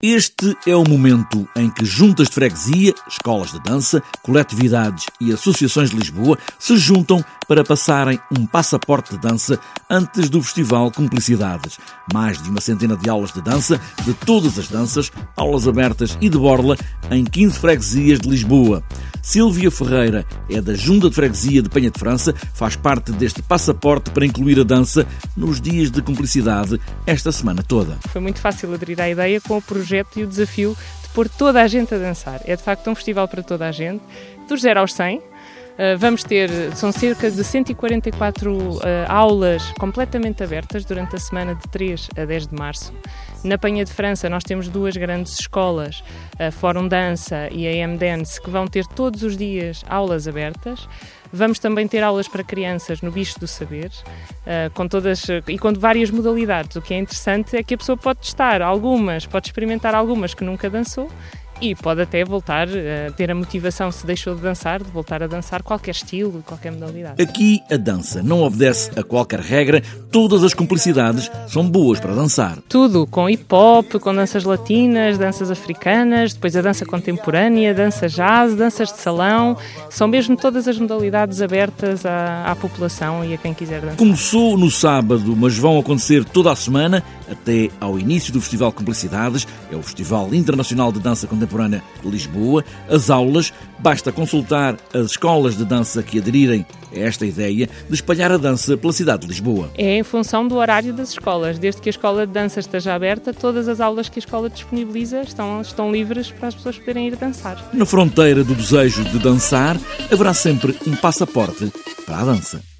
Este é o momento em que juntas de freguesia, escolas de dança, coletividades e associações de Lisboa se juntam para passarem um passaporte de dança antes do Festival Cumplicidades. Mais de uma centena de aulas de dança, de todas as danças, aulas abertas e de borla em 15 freguesias de Lisboa. Silvia Ferreira é da Junta de Freguesia de Penha de França, faz parte deste passaporte para incluir a dança nos dias de cumplicidade esta semana toda. Foi muito fácil aderir à ideia com o projeto e o desafio de pôr toda a gente a dançar. É de facto um festival para toda a gente, dos 0 aos 100. Uh, vamos ter, são cerca de 144 uh, aulas completamente abertas durante a semana de 3 a 10 de março. Na Penha de França nós temos duas grandes escolas, a Fórum Dança e a M Dance, que vão ter todos os dias aulas abertas. Vamos também ter aulas para crianças no Bicho do Saber, uh, com todas e com várias modalidades. O que é interessante é que a pessoa pode testar algumas, pode experimentar algumas que nunca dançou e pode até voltar a ter a motivação, se deixou de dançar, de voltar a dançar qualquer estilo, qualquer modalidade. Aqui a dança não obedece a qualquer regra, todas as cumplicidades são boas para dançar. Tudo, com hip hop, com danças latinas, danças africanas, depois a dança contemporânea, dança jazz, danças de salão, são mesmo todas as modalidades abertas à, à população e a quem quiser dançar. Começou no sábado, mas vão acontecer toda a semana até ao início do Festival Cumplicidades, é o Festival Internacional de Dança Contemporânea Contemporânea de Lisboa, as aulas, basta consultar as escolas de dança que aderirem a esta ideia de espalhar a dança pela cidade de Lisboa. É em função do horário das escolas. Desde que a escola de dança esteja aberta, todas as aulas que a escola disponibiliza estão, estão livres para as pessoas poderem ir dançar. Na fronteira do desejo de dançar, haverá sempre um passaporte para a dança.